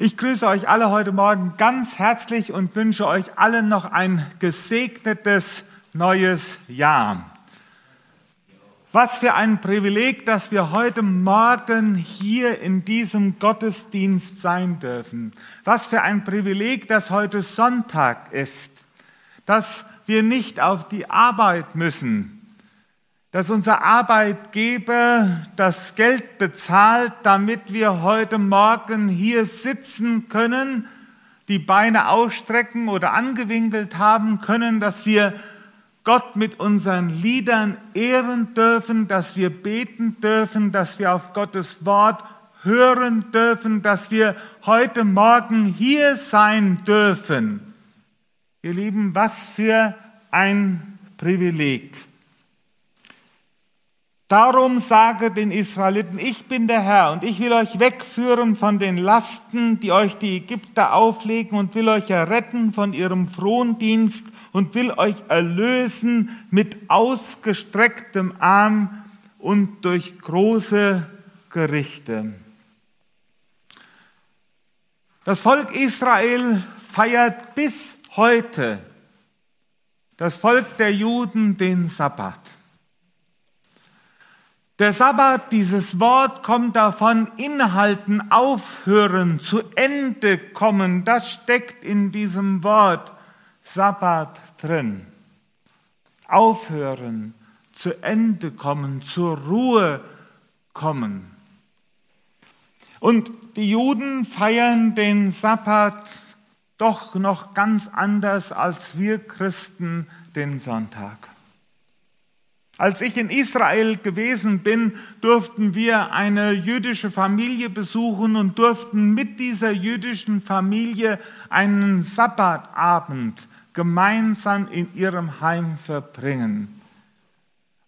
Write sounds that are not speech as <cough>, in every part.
Ich grüße euch alle heute Morgen ganz herzlich und wünsche euch allen noch ein gesegnetes neues Jahr. Was für ein Privileg, dass wir heute Morgen hier in diesem Gottesdienst sein dürfen. Was für ein Privileg, dass heute Sonntag ist, dass wir nicht auf die Arbeit müssen, dass unser Arbeitgeber das Geld bezahlt, damit wir heute Morgen hier sitzen können, die Beine ausstrecken oder angewinkelt haben können, dass wir Gott mit unseren Liedern ehren dürfen, dass wir beten dürfen, dass wir auf Gottes Wort hören dürfen, dass wir heute Morgen hier sein dürfen. Ihr Lieben, was für ein Privileg. Darum sage den Israeliten, ich bin der Herr und ich will euch wegführen von den Lasten, die euch die Ägypter auflegen und will euch erretten von ihrem Frondienst und will euch erlösen mit ausgestrecktem Arm und durch große Gerichte. Das Volk Israel feiert bis heute, das Volk der Juden, den Sabbat. Der Sabbat, dieses Wort kommt davon, inhalten, aufhören, zu Ende kommen. Das steckt in diesem Wort Sabbat drin. Aufhören, zu Ende kommen, zur Ruhe kommen. Und die Juden feiern den Sabbat doch noch ganz anders als wir Christen den Sonntag. Als ich in Israel gewesen bin, durften wir eine jüdische Familie besuchen und durften mit dieser jüdischen Familie einen Sabbatabend gemeinsam in ihrem Heim verbringen.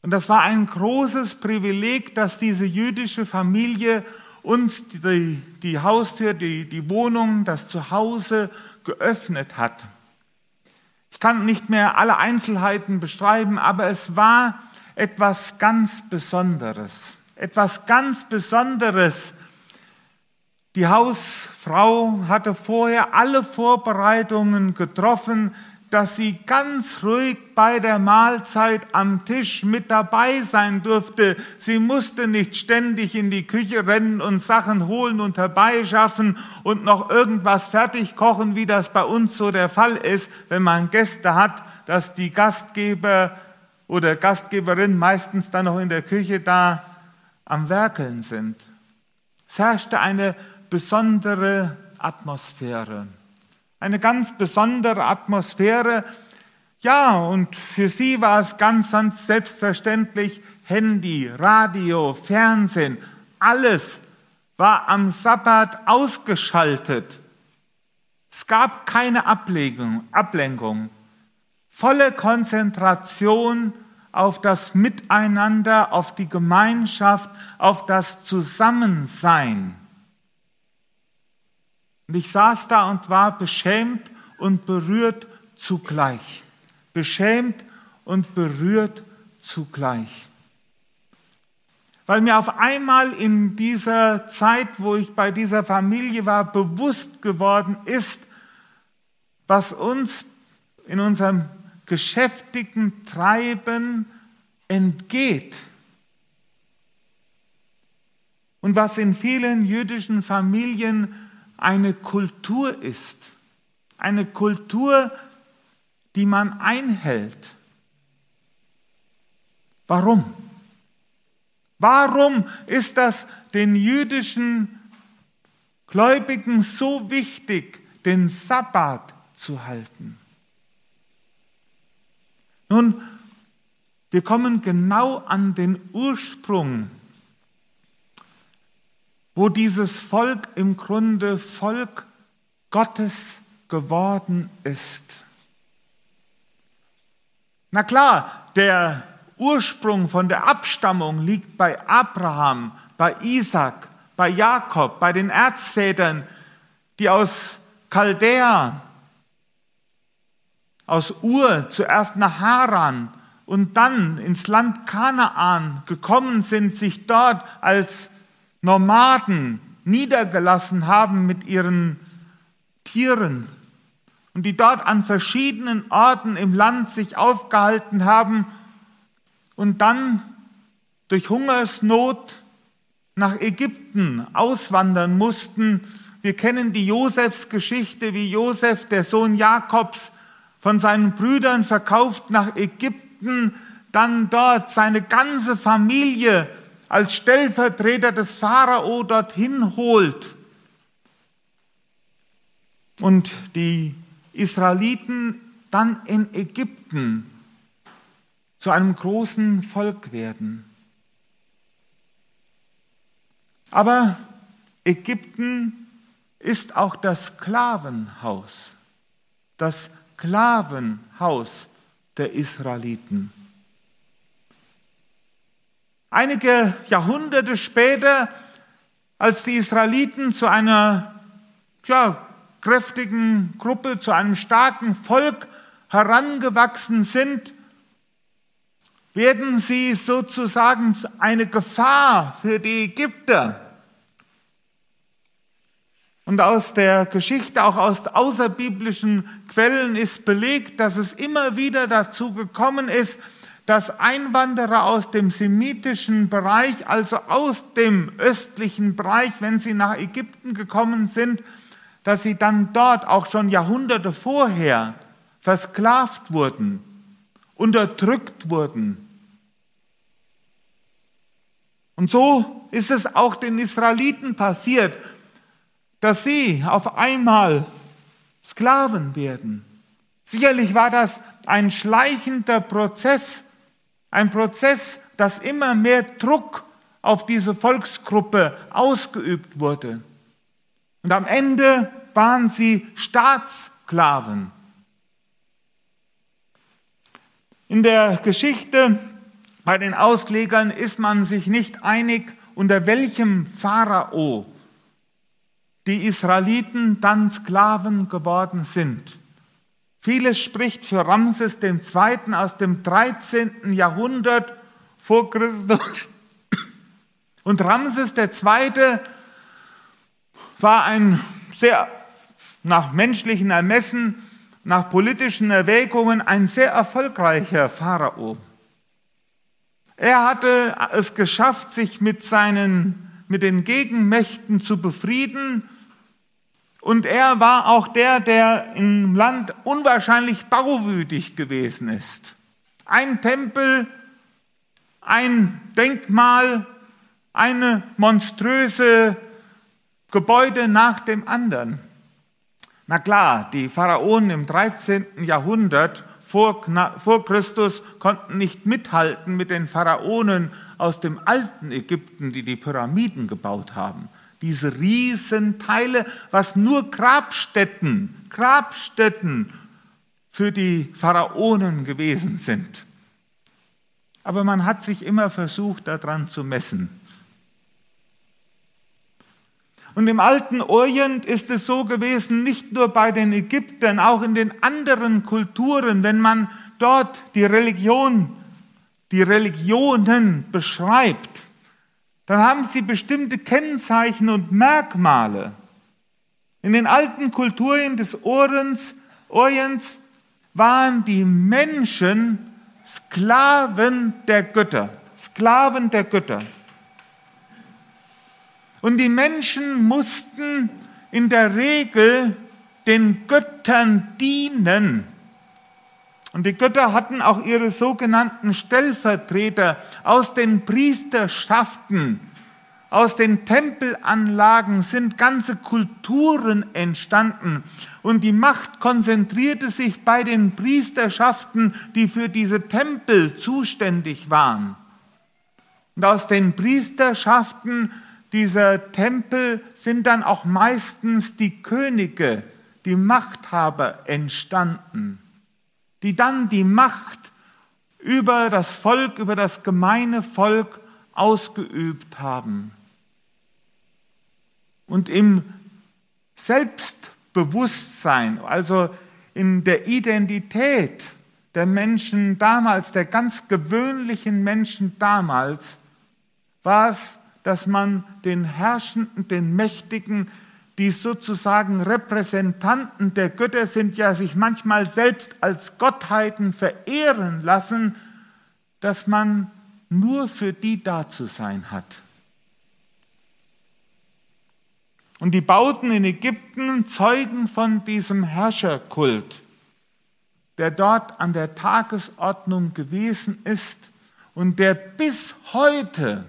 Und das war ein großes Privileg, dass diese jüdische Familie uns die, die Haustür, die, die Wohnung, das Zuhause geöffnet hat. Ich kann nicht mehr alle Einzelheiten beschreiben, aber es war etwas ganz Besonderes. Etwas ganz Besonderes. Die Hausfrau hatte vorher alle Vorbereitungen getroffen, dass sie ganz ruhig bei der Mahlzeit am Tisch mit dabei sein durfte. Sie musste nicht ständig in die Küche rennen und Sachen holen und herbeischaffen und noch irgendwas fertig kochen, wie das bei uns so der Fall ist, wenn man Gäste hat, dass die Gastgeber oder Gastgeberin meistens dann noch in der Küche da am Werkeln sind. Es herrschte eine besondere Atmosphäre. Eine ganz besondere Atmosphäre. Ja, und für sie war es ganz, ganz selbstverständlich Handy, Radio, Fernsehen, alles war am Sabbat ausgeschaltet. Es gab keine Ablenkung. Volle Konzentration auf das Miteinander, auf die Gemeinschaft, auf das Zusammensein. Und ich saß da und war beschämt und berührt zugleich. Beschämt und berührt zugleich. Weil mir auf einmal in dieser Zeit, wo ich bei dieser Familie war, bewusst geworden ist, was uns in unserem geschäftigen Treiben entgeht. Und was in vielen jüdischen Familien eine Kultur ist, eine Kultur, die man einhält. Warum? Warum ist das den jüdischen Gläubigen so wichtig, den Sabbat zu halten? Nun, wir kommen genau an den Ursprung, wo dieses Volk im Grunde Volk Gottes geworden ist. Na klar, der Ursprung von der Abstammung liegt bei Abraham, bei Isaac, bei Jakob, bei den Erzvätern, die aus Chaldea aus Ur zuerst nach Haran und dann ins Land Kanaan gekommen sind, sich dort als Nomaden niedergelassen haben mit ihren Tieren und die dort an verschiedenen Orten im Land sich aufgehalten haben und dann durch Hungersnot nach Ägypten auswandern mussten. Wir kennen die Josefsgeschichte, wie Josef, der Sohn Jakobs, von seinen Brüdern verkauft nach Ägypten, dann dort seine ganze Familie als Stellvertreter des Pharao dorthin holt und die Israeliten dann in Ägypten zu einem großen Volk werden. Aber Ägypten ist auch das Sklavenhaus, das Sklavenhaus der Israeliten. Einige Jahrhunderte später, als die Israeliten zu einer ja, kräftigen Gruppe, zu einem starken Volk herangewachsen sind, werden sie sozusagen eine Gefahr für die Ägypter. Und aus der Geschichte, auch aus außerbiblischen Quellen ist belegt, dass es immer wieder dazu gekommen ist, dass Einwanderer aus dem semitischen Bereich, also aus dem östlichen Bereich, wenn sie nach Ägypten gekommen sind, dass sie dann dort auch schon Jahrhunderte vorher versklavt wurden, unterdrückt wurden. Und so ist es auch den Israeliten passiert, dass sie auf einmal Sklaven werden. Sicherlich war das ein schleichender Prozess, ein Prozess, dass immer mehr Druck auf diese Volksgruppe ausgeübt wurde. Und am Ende waren sie Staatssklaven. In der Geschichte bei den Auslegern ist man sich nicht einig, unter welchem Pharao die Israeliten dann Sklaven geworden sind. Vieles spricht für Ramses II. aus dem 13. Jahrhundert vor Christus. Und Ramses II war ein sehr, nach menschlichen Ermessen, nach politischen Erwägungen, ein sehr erfolgreicher Pharao. Er hatte es geschafft, sich mit, seinen, mit den Gegenmächten zu befrieden. Und er war auch der, der im Land unwahrscheinlich bauwütig gewesen ist. Ein Tempel, ein Denkmal, eine monströse Gebäude nach dem anderen. Na klar, die Pharaonen im 13. Jahrhundert vor, vor Christus konnten nicht mithalten mit den Pharaonen aus dem alten Ägypten, die die Pyramiden gebaut haben. Diese Riesenteile, was nur Grabstätten, Grabstätten für die Pharaonen gewesen sind. Aber man hat sich immer versucht, daran zu messen. Und im alten Orient ist es so gewesen, nicht nur bei den Ägyptern, auch in den anderen Kulturen, wenn man dort die Religion, die Religionen beschreibt, dann haben sie bestimmte Kennzeichen und Merkmale. In den alten Kulturen des Orients, Orients waren die Menschen Sklaven der Götter, Sklaven der Götter. Und die Menschen mussten in der Regel den Göttern dienen. Und die Götter hatten auch ihre sogenannten Stellvertreter aus den Priesterschaften, aus den Tempelanlagen sind ganze Kulturen entstanden. Und die Macht konzentrierte sich bei den Priesterschaften, die für diese Tempel zuständig waren. Und aus den Priesterschaften dieser Tempel sind dann auch meistens die Könige, die Machthaber entstanden, die dann die Macht über das Volk, über das gemeine Volk ausgeübt haben. Und im Selbstbewusstsein, also in der Identität der Menschen damals, der ganz gewöhnlichen Menschen damals, war es dass man den Herrschenden, den Mächtigen, die sozusagen Repräsentanten der Götter sind, ja sich manchmal selbst als Gottheiten verehren lassen, dass man nur für die da zu sein hat. Und die Bauten in Ägypten zeugen von diesem Herrscherkult, der dort an der Tagesordnung gewesen ist und der bis heute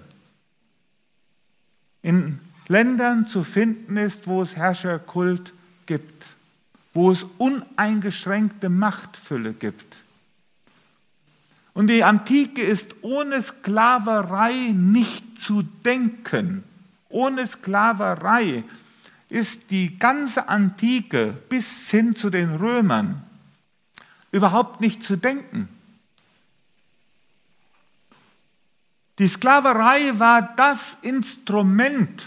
in Ländern zu finden ist, wo es Herrscherkult gibt, wo es uneingeschränkte Machtfülle gibt. Und die Antike ist ohne Sklaverei nicht zu denken. Ohne Sklaverei ist die ganze Antike bis hin zu den Römern überhaupt nicht zu denken. Die Sklaverei war das Instrument,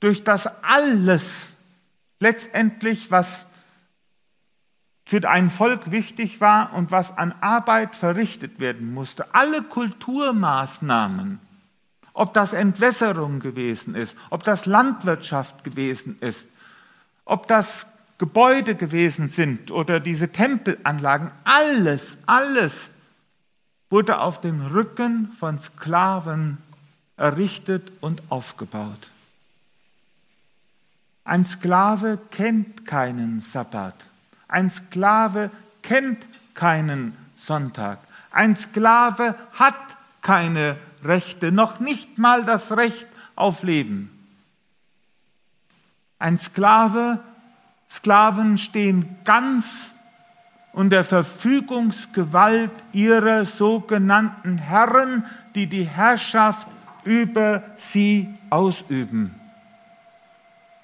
durch das alles letztendlich, was für ein Volk wichtig war und was an Arbeit verrichtet werden musste, alle Kulturmaßnahmen, ob das Entwässerung gewesen ist, ob das Landwirtschaft gewesen ist, ob das Gebäude gewesen sind oder diese Tempelanlagen, alles, alles wurde auf dem Rücken von Sklaven errichtet und aufgebaut. Ein Sklave kennt keinen Sabbat. Ein Sklave kennt keinen Sonntag. Ein Sklave hat keine Rechte, noch nicht mal das Recht auf Leben. Ein Sklave, Sklaven stehen ganz unter Verfügungsgewalt ihrer sogenannten Herren, die die Herrschaft über sie ausüben.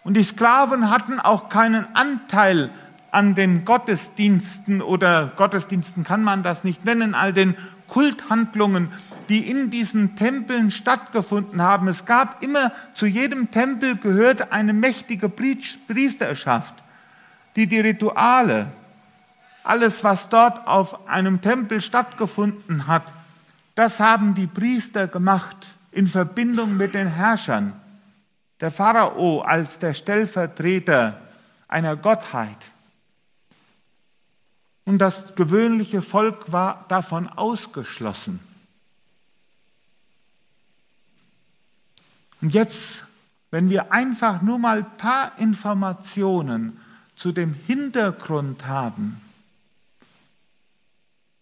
Und die Sklaven hatten auch keinen Anteil an den Gottesdiensten oder Gottesdiensten kann man das nicht nennen, all den Kulthandlungen, die in diesen Tempeln stattgefunden haben. Es gab immer, zu jedem Tempel gehörte eine mächtige Priesterschaft, die die Rituale, alles, was dort auf einem Tempel stattgefunden hat, das haben die Priester gemacht in Verbindung mit den Herrschern. Der Pharao als der Stellvertreter einer Gottheit. Und das gewöhnliche Volk war davon ausgeschlossen. Und jetzt, wenn wir einfach nur mal ein paar Informationen zu dem Hintergrund haben,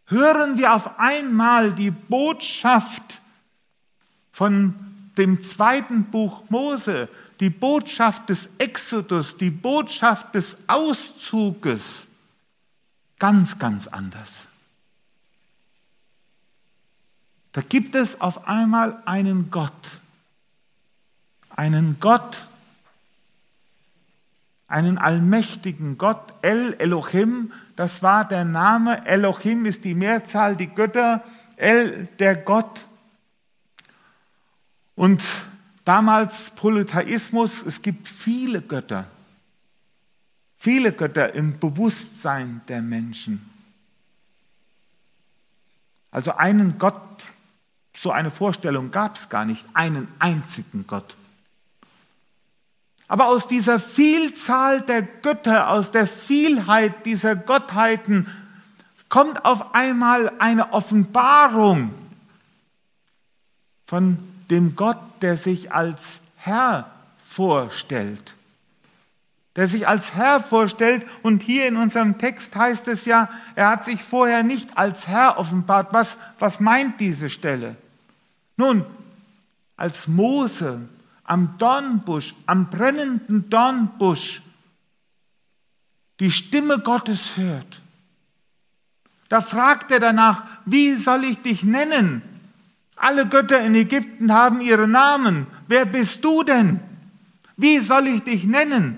hören wir auf einmal die Botschaft von dem zweiten Buch Mose, die Botschaft des Exodus, die Botschaft des Auszuges ganz, ganz anders. Da gibt es auf einmal einen Gott, einen Gott, einen allmächtigen Gott, El Elohim, das war der Name, Elohim ist die Mehrzahl, die Götter, El der Gott. Und damals Polytheismus, es gibt viele Götter, viele Götter im Bewusstsein der Menschen. Also einen Gott, so eine Vorstellung gab es gar nicht, einen einzigen Gott. Aber aus dieser Vielzahl der Götter, aus der Vielheit dieser Gottheiten kommt auf einmal eine Offenbarung von dem Gott, der sich als Herr vorstellt. Der sich als Herr vorstellt und hier in unserem Text heißt es ja, er hat sich vorher nicht als Herr offenbart. Was, was meint diese Stelle? Nun, als Mose am Dornbusch, am brennenden Dornbusch die Stimme Gottes hört, da fragt er danach, wie soll ich dich nennen? Alle Götter in Ägypten haben ihre Namen. Wer bist du denn? Wie soll ich dich nennen?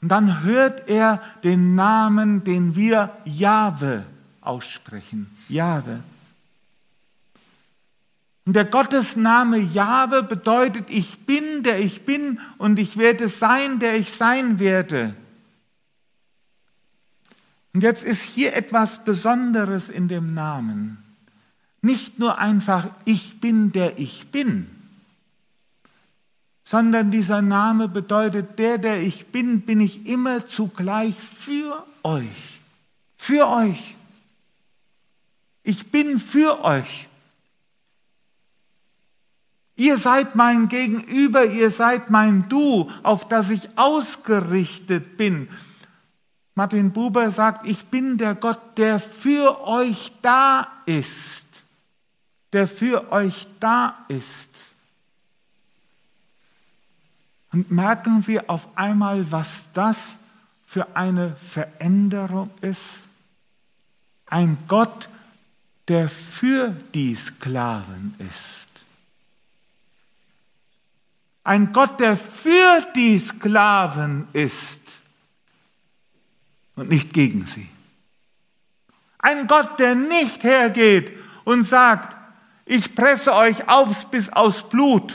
Und dann hört er den Namen, den wir Jahwe aussprechen. Jahwe. Und der Gottesname Jahwe bedeutet, ich bin, der ich bin und ich werde sein, der ich sein werde. Und jetzt ist hier etwas Besonderes in dem Namen. nicht nur einfach ich bin der ich bin, sondern dieser Name bedeutet, der, der ich bin, bin ich immer zugleich für euch. Für euch. Ich bin für euch. Ihr seid mein Gegenüber, ihr seid mein Du, auf das ich ausgerichtet bin. Martin Buber sagt, ich bin der Gott, der für euch da ist. Der für euch da ist. Und merken wir auf einmal, was das für eine Veränderung ist? Ein Gott, der für die Sklaven ist. Ein Gott, der für die Sklaven ist und nicht gegen sie. Ein Gott, der nicht hergeht und sagt, ich presse euch aus bis aus Blut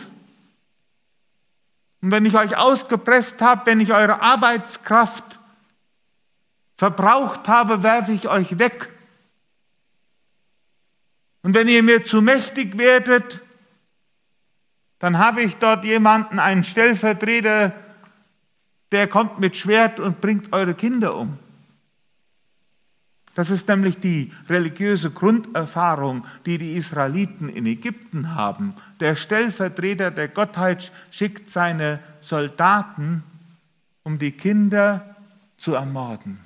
und wenn ich euch ausgepresst habe, wenn ich eure Arbeitskraft verbraucht habe, werfe ich euch weg. Und wenn ihr mir zu mächtig werdet, dann habe ich dort jemanden, einen Stellvertreter, der kommt mit Schwert und bringt eure Kinder um. Das ist nämlich die religiöse Grunderfahrung, die die Israeliten in Ägypten haben. Der Stellvertreter der Gottheit schickt seine Soldaten, um die Kinder zu ermorden.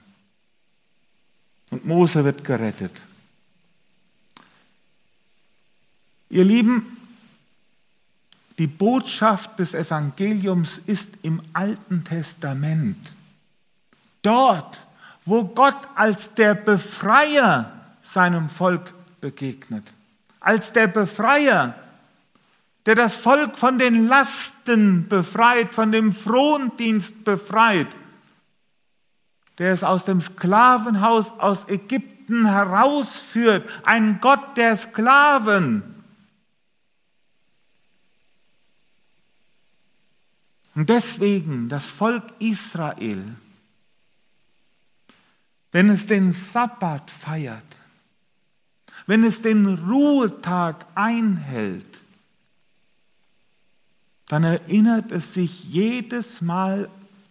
Und Mose wird gerettet. Ihr Lieben, die Botschaft des Evangeliums ist im Alten Testament. Dort wo Gott als der Befreier seinem Volk begegnet. Als der Befreier, der das Volk von den Lasten befreit, von dem Frondienst befreit, der es aus dem Sklavenhaus aus Ägypten herausführt, ein Gott der Sklaven. Und deswegen das Volk Israel wenn es den Sabbat feiert, wenn es den Ruhetag einhält, dann erinnert es sich jedes Mal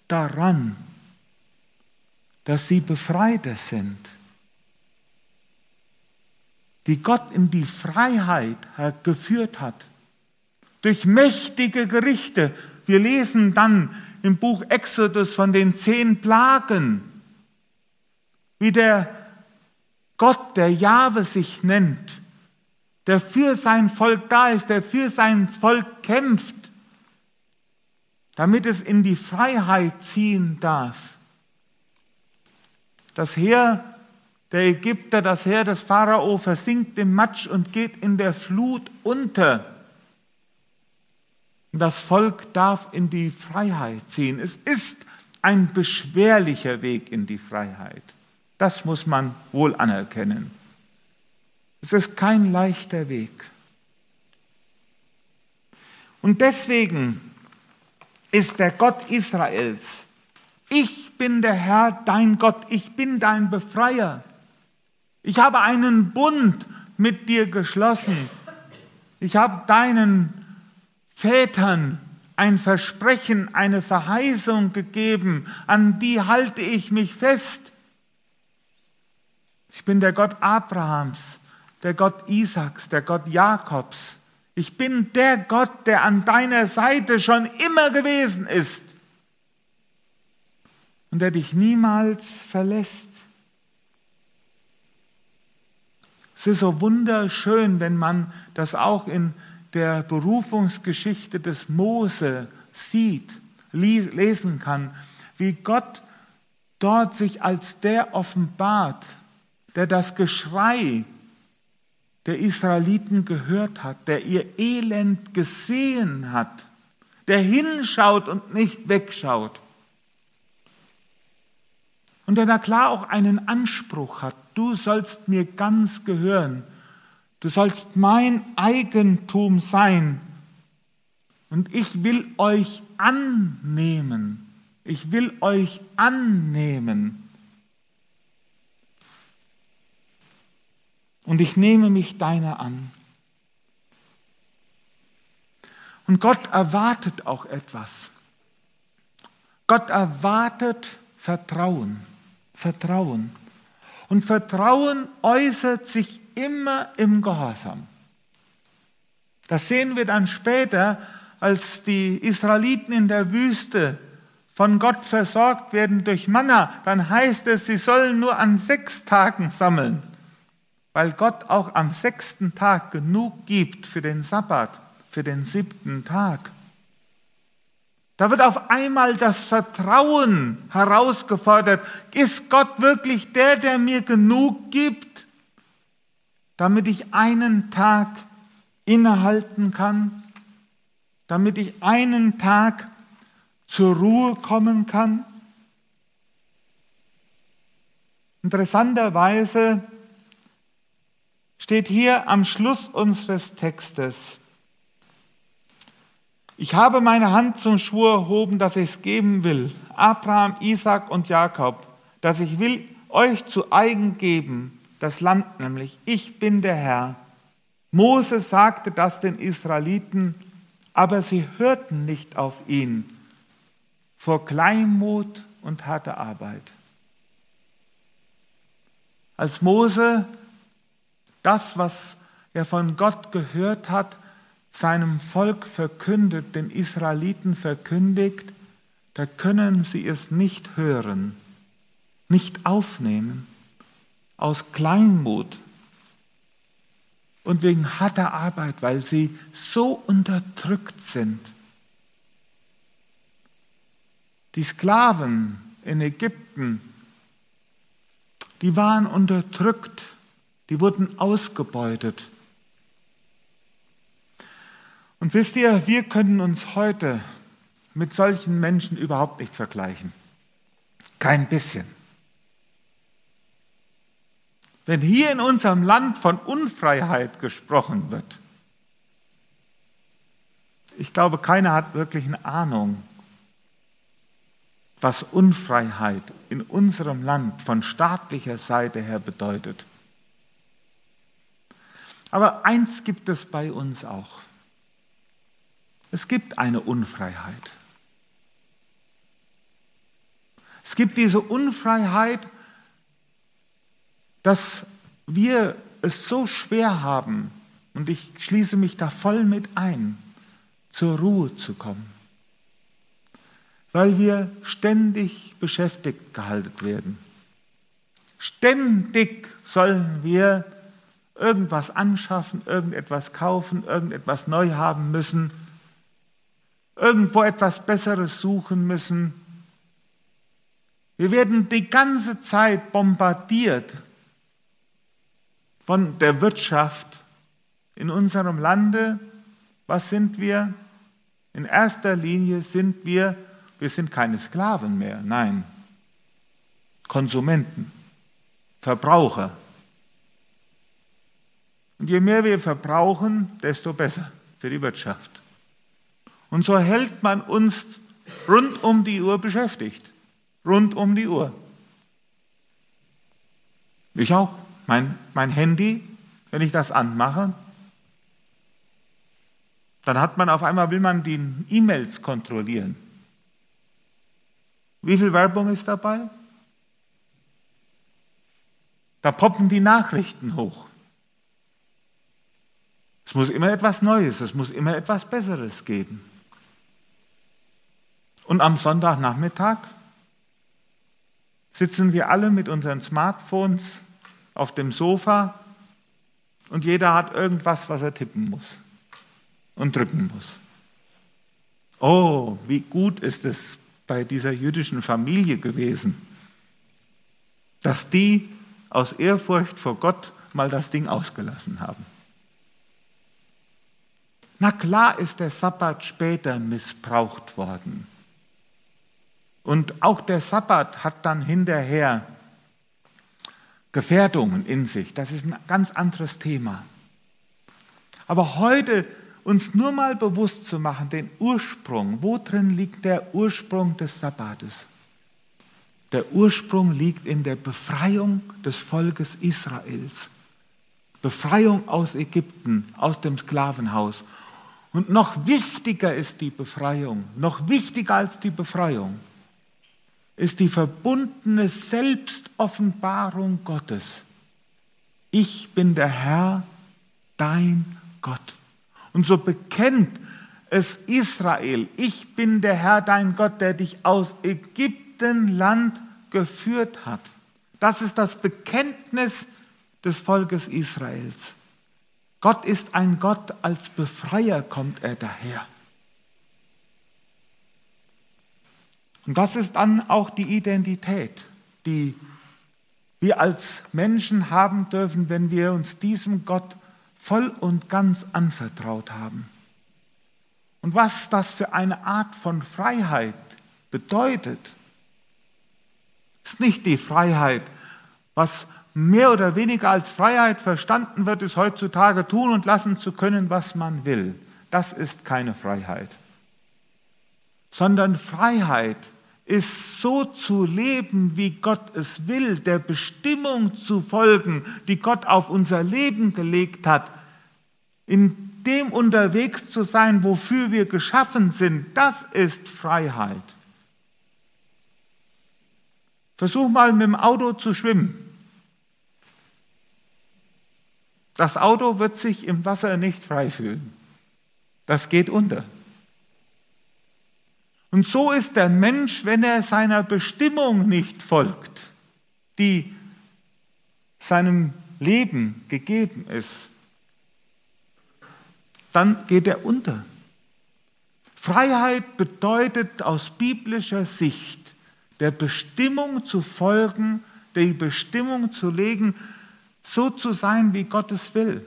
daran, dass sie Befreite sind, die Gott in die Freiheit geführt hat, durch mächtige Gerichte. Wir lesen dann im Buch Exodus von den zehn Plagen, wie der Gott, der Jahwe sich nennt, der für sein Volk da ist, der für sein Volk kämpft, damit es in die Freiheit ziehen darf. Das Heer der Ägypter, das Heer des Pharao versinkt im Matsch und geht in der Flut unter. Das Volk darf in die Freiheit ziehen. Es ist ein beschwerlicher Weg in die Freiheit. Das muss man wohl anerkennen. Es ist kein leichter Weg. Und deswegen ist der Gott Israels, ich bin der Herr, dein Gott, ich bin dein Befreier. Ich habe einen Bund mit dir geschlossen. Ich habe deinen Vätern ein Versprechen, eine Verheißung gegeben, an die halte ich mich fest. Ich bin der Gott Abrahams, der Gott Isaaks, der Gott Jakobs. Ich bin der Gott, der an deiner Seite schon immer gewesen ist und der dich niemals verlässt. Es ist so wunderschön, wenn man das auch in der Berufungsgeschichte des Mose sieht, lesen kann, wie Gott dort sich als der offenbart, der das Geschrei der Israeliten gehört hat, der ihr Elend gesehen hat, der hinschaut und nicht wegschaut. Und der da klar auch einen Anspruch hat, du sollst mir ganz gehören, du sollst mein Eigentum sein und ich will euch annehmen, ich will euch annehmen. Und ich nehme mich deiner an. Und Gott erwartet auch etwas. Gott erwartet Vertrauen. Vertrauen. Und Vertrauen äußert sich immer im Gehorsam. Das sehen wir dann später, als die Israeliten in der Wüste von Gott versorgt werden durch Manna. Dann heißt es, sie sollen nur an sechs Tagen sammeln, weil Gott auch am sechsten Tag genug gibt für den Sabbat, für den siebten Tag. Da wird auf einmal das Vertrauen herausgefordert. Ist Gott wirklich der, der mir genug gibt, damit ich einen Tag innehalten kann, damit ich einen Tag zur Ruhe kommen kann? Interessanterweise steht hier am Schluss unseres Textes, ich habe meine Hand zum Schwur erhoben, dass ich es geben will, Abraham, Isaac und Jakob, dass ich will euch zu eigen geben, das Land nämlich, ich bin der Herr. Mose sagte das den Israeliten, aber sie hörten nicht auf ihn vor Kleinmut und harter Arbeit. Als Mose das, was er von Gott gehört hat, seinem Volk verkündet, den Israeliten verkündigt, da können sie es nicht hören, nicht aufnehmen, aus Kleinmut und wegen harter Arbeit, weil sie so unterdrückt sind. Die Sklaven in Ägypten, die waren unterdrückt, die wurden ausgebeutet. Und wisst ihr, wir können uns heute mit solchen Menschen überhaupt nicht vergleichen. Kein bisschen. Wenn hier in unserem Land von Unfreiheit gesprochen wird, ich glaube, keiner hat wirklich eine Ahnung, was Unfreiheit in unserem Land von staatlicher Seite her bedeutet. Aber eins gibt es bei uns auch. Es gibt eine Unfreiheit. Es gibt diese Unfreiheit, dass wir es so schwer haben, und ich schließe mich da voll mit ein, zur Ruhe zu kommen, weil wir ständig beschäftigt gehalten werden. Ständig sollen wir irgendwas anschaffen, irgendetwas kaufen, irgendetwas neu haben müssen irgendwo etwas Besseres suchen müssen. Wir werden die ganze Zeit bombardiert von der Wirtschaft in unserem Lande. Was sind wir? In erster Linie sind wir, wir sind keine Sklaven mehr, nein, Konsumenten, Verbraucher. Und je mehr wir verbrauchen, desto besser für die Wirtschaft. Und so hält man uns rund um die Uhr beschäftigt. Rund um die Uhr. Ich auch. Mein, mein Handy, wenn ich das anmache, dann hat man auf einmal, will man die E-Mails kontrollieren. Wie viel Werbung ist dabei? Da poppen die Nachrichten hoch. Es muss immer etwas Neues, es muss immer etwas Besseres geben. Und am Sonntagnachmittag sitzen wir alle mit unseren Smartphones auf dem Sofa und jeder hat irgendwas, was er tippen muss und drücken muss. Oh, wie gut ist es bei dieser jüdischen Familie gewesen, dass die aus Ehrfurcht vor Gott mal das Ding ausgelassen haben. Na klar ist der Sabbat später missbraucht worden. Und auch der Sabbat hat dann hinterher Gefährdungen in sich. Das ist ein ganz anderes Thema. Aber heute uns nur mal bewusst zu machen, den Ursprung, wo drin liegt der Ursprung des Sabbates? Der Ursprung liegt in der Befreiung des Volkes Israels. Befreiung aus Ägypten, aus dem Sklavenhaus. Und noch wichtiger ist die Befreiung, noch wichtiger als die Befreiung, ist die verbundene Selbstoffenbarung Gottes. Ich bin der Herr, dein Gott. Und so bekennt es Israel, ich bin der Herr, dein Gott, der dich aus Ägyptenland geführt hat. Das ist das Bekenntnis des Volkes Israels. Gott ist ein Gott, als Befreier kommt er daher. Und das ist dann auch die Identität, die wir als Menschen haben dürfen, wenn wir uns diesem Gott voll und ganz anvertraut haben. Und was das für eine Art von Freiheit bedeutet, ist nicht die Freiheit, was mehr oder weniger als Freiheit verstanden wird, ist heutzutage tun und lassen zu können, was man will. Das ist keine Freiheit. Sondern Freiheit ist so zu leben, wie Gott es will, der Bestimmung zu folgen, die Gott auf unser Leben gelegt hat, in dem unterwegs zu sein, wofür wir geschaffen sind, das ist Freiheit. Versuch mal mit dem Auto zu schwimmen. Das Auto wird sich im Wasser nicht frei fühlen. Das geht unter. Und so ist der Mensch, wenn er seiner Bestimmung nicht folgt, die seinem Leben gegeben ist, dann geht er unter. Freiheit bedeutet aus biblischer Sicht, der Bestimmung zu folgen, die Bestimmung zu legen, so zu sein, wie Gott es will.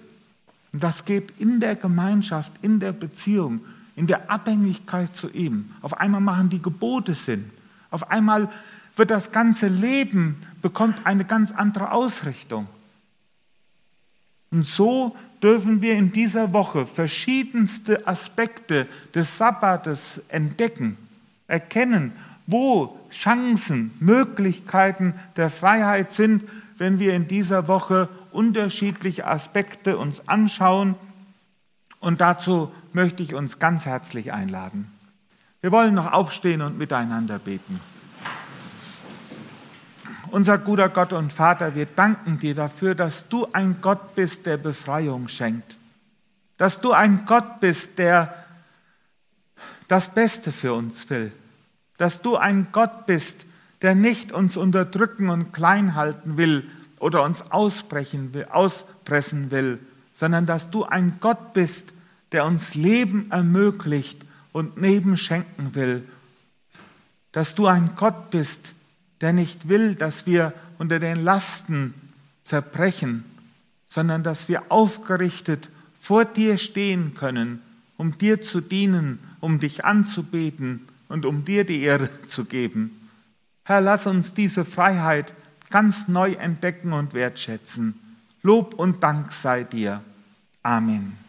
Und das geht in der Gemeinschaft, in der Beziehung, in der Abhängigkeit zu ihm. Auf einmal machen die Gebote Sinn. Auf einmal wird das ganze Leben, bekommt eine ganz andere Ausrichtung. Und so dürfen wir in dieser Woche verschiedenste Aspekte des Sabbates entdecken, erkennen, wo Chancen, Möglichkeiten der Freiheit sind, wenn wir in dieser Woche unterschiedliche Aspekte uns anschauen. Und dazu möchte ich uns ganz herzlich einladen. Wir wollen noch aufstehen und miteinander beten. Unser guter Gott und Vater, wir danken dir dafür, dass du ein Gott bist, der Befreiung schenkt. Dass du ein Gott bist, der das Beste für uns will. Dass du ein Gott bist, der nicht uns unterdrücken und klein halten will oder uns ausbrechen will, auspressen will, sondern dass du ein Gott bist, der uns Leben ermöglicht und Leben schenken will. Dass du ein Gott bist, der nicht will, dass wir unter den Lasten zerbrechen, sondern dass wir aufgerichtet vor dir stehen können, um dir zu dienen, um dich anzubeten und um dir die Ehre <laughs> zu geben. Herr, lass uns diese Freiheit ganz neu entdecken und wertschätzen. Lob und Dank sei dir. Amen.